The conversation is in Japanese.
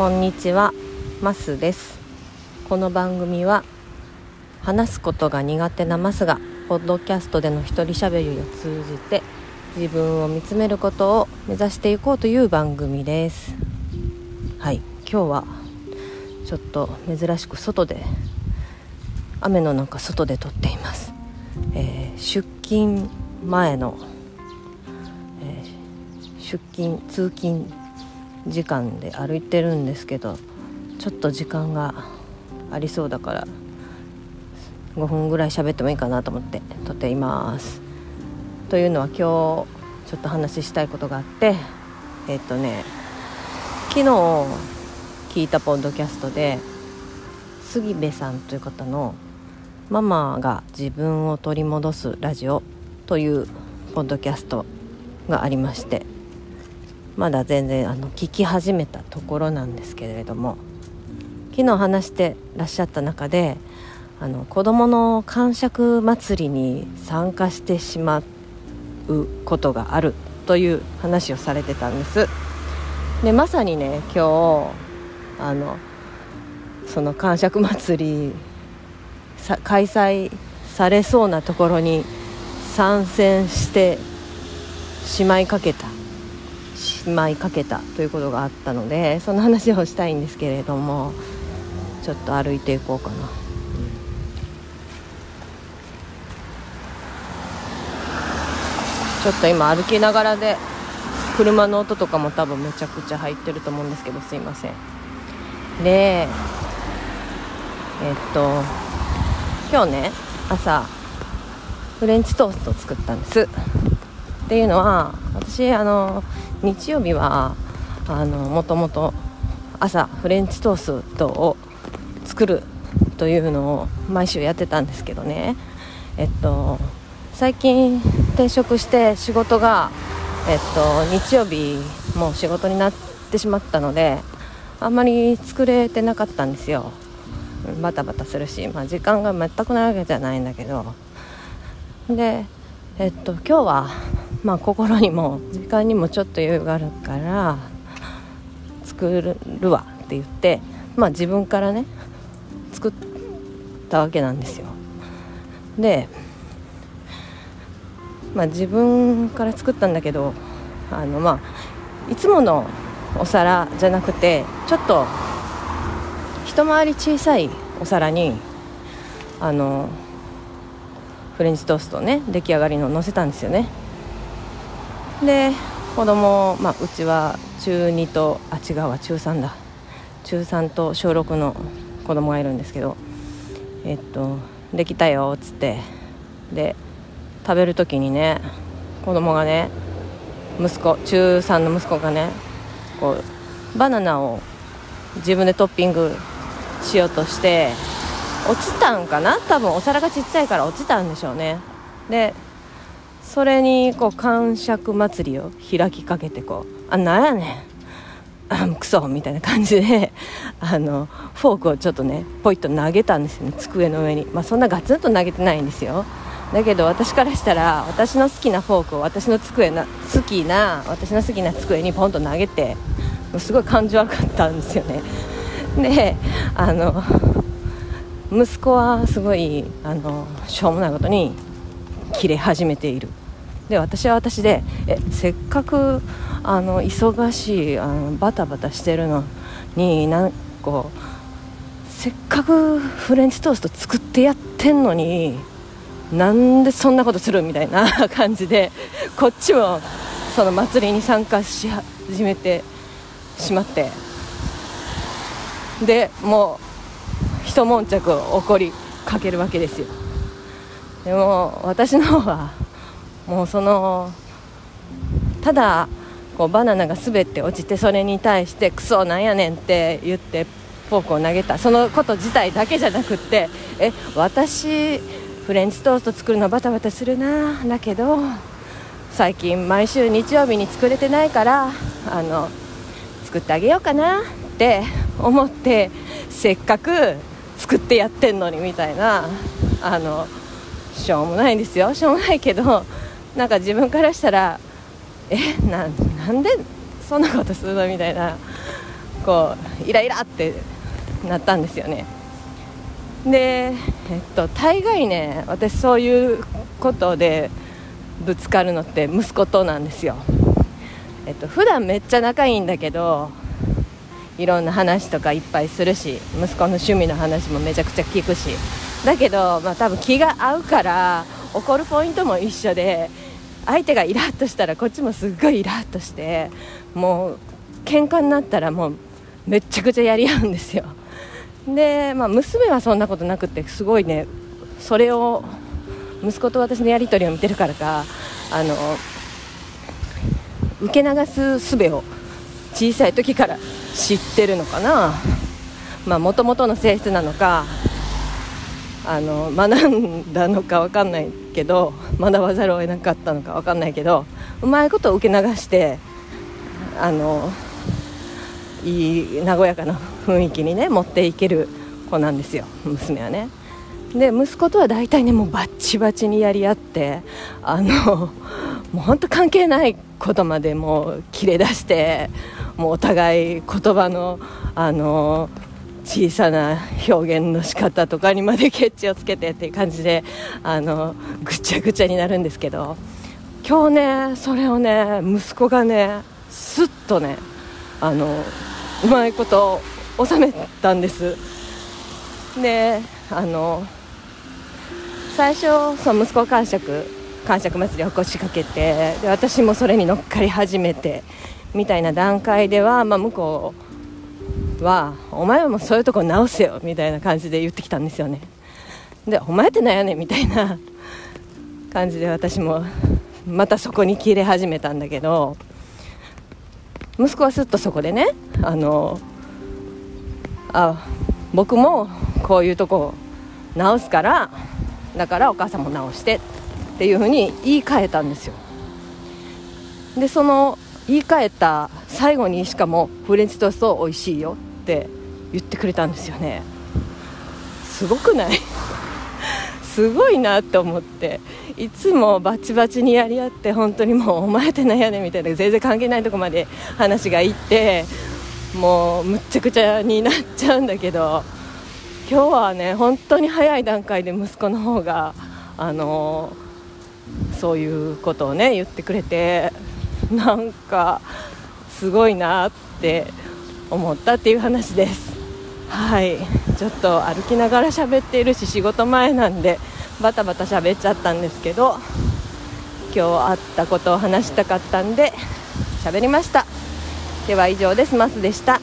こんにちは。マスです。この番組は話すことが苦手なマスがポッドキャストでの一人しゃべりを通じて自分を見つめることを目指していこうという番組です。はい。今日はちょっと珍しく外で雨の中外で撮っています、えー、出勤前の、えー、出勤通勤時間で歩いてるんですけどちょっと時間がありそうだから5分ぐらい喋ってもいいかなと思って撮っています。というのは今日ちょっと話したいことがあってえっとね昨日聞いたポッドキャストで杉部さんという方の「ママが自分を取り戻すラジオ」というポッドキャストがありましてまだ全然あの聞き始めたところなんですけれども昨日話してらっしゃった中であの子どもの感触祭りに参加してしまうことがあるという話をされてたんです。でまさにね今日あのその感触祭り開催されそうなところに参戦してしまいかけたしまいかけたということがあったのでその話をしたいんですけれどもちょっと歩いていこうかな、ちょっと今歩きながらで車の音とかも多分めちゃくちゃ入ってると思うんですけどすいません。でえっと今日ね朝フレンチトースト作ったんです。っていうのは私あの日曜日はあのもともと朝フレンチトーストを作るというのを毎週やってたんですけどね。えっと最近転職して仕事がえっと日曜日もう仕事になってしまったのであんまり作れてなかったんですよ。バタバタするし、まあ、時間が全くないわけじゃないんだけど。でえっと今日はまあ心にも時間にもちょっと余裕があるから作るわって言ってまあ自分からね作ったわけなんですよ。でまあ自分から作ったんだけどあのまあいつものお皿じゃなくてちょっと一回り小さいお皿にあのフレンチトーストね出来上がりの乗せたんですよね。で子供、まあ、うちは中2とあ違うわ中3だ。中3と小6の子供がいるんですけどえっとできたよっつって。で食べる時にね子供がね息子中3の息子がねこうバナナを自分でトッピングしようとして落ちたんかな？多分お皿がちっちゃいから落ちたんでしょうね。でそれにこう感触祭りを開きかけてこう「あなんやねんあクソ」みたいな感じで あのフォークをちょっとねポイッと投げたんですよね机の上に。まあそんなガツンと投げてないんですよ。だけど私からしたら私の好きなフォークを私の机な好きな私の好きな机にポンと投げてすごい感じ悪かったんですよね。であの息子はすごいあのしょうもないことに切れ始めている。で私は私でえせっかくあの忙しいあのバタバタしてるのになんかせっかくフレンチトースト作ってやってんのになんでそんなことするみたいな感じでこっちもその祭りに参加し始めてしまってでもう一悶着起こりかけるわけですよ。でも私の方はもうそのただこうバナナが滑って落ちてそれに対してクソなんやねんって言ってフォークを投げた。そのこと自体だけじゃなくってえ私フレンチトースト作るのバタバタするなだけど最近毎週日曜日に作れてないからあの作ってあげようかなって思ってせっかく作ってやってんのにみたいなあのしょうもないんですよ。しょうもないけどなんか自分からしたらえななんでそんなことするのみたいなこうイライラってなったんですよね。で、えっと、大概ね私そういうことでぶつかるのって息子となんですよ、えっと普段めっちゃ仲いいんだけどいろんな話とかいっぱいするし息子の趣味の話もめちゃくちゃ聞くし。だけど、まあ、多分気が合うから怒るポイントも一緒で相手がイラッとしたらこっちもすっごいイラッとしてもう喧嘩になったらもうめっちゃくちゃやり合うんですよ。で、まあ、娘はそんなことなくてすごいねそれを息子と私のやり取りを見てるからかあの受け流す術を小さい時から知ってるのかな。もともとの性質なのかあの学んだのか分かんないけど学ばざるを得なかったのか分かんないけどうまいことを受け流してあのいい和やかな雰囲気にね持っていける子なんですよ娘はね。で息子とは大体ねもうバッチバチにやり合ってあのもう本当関係ないことまでもう切れ出してもうお互い言葉のあの小さな表現の仕方とかにまでケッチをつけてっていう感じであのぐちゃぐちゃになるんですけど今日ねそれをね息子がねすっとねあのうまいこと収めたんです。であの最初その息子感触感触祭りを腰掛けてで私もそれに乗っかり始めてみたいな段階では、まあ、向こうは「お前はもうそういうとこ直せよ」みたいな感じで言ってきたんですよね。で「お前ってなんやねん」みたいな 感じで私もまたそこに切れ始めたんだけど息子はすっとそこでねあのあ僕もこういうとこ直すからだからお母さんも直してっていうふうに言い換えたんですよ。でその言い換えた最後にしかもフレンチトースト美味しいよ。って言ってくれたんですよね。すごくない？すごいなって思って。いつもバチバチにやり合って本当にもうお前ってなんやねんみたいな全然関係ないとこまで話がいってもうむっちゃくちゃになっちゃうんだけど今日はね本当に早い段階で息子の方があのそういうことをね言ってくれてなんかすごいなって思ったっていう話です。はい。ちょっと歩きながら喋っているし仕事前なんでバタバタ喋っちゃったんですけど今日あったことを話したかったんで喋りました。では以上です。マスでした。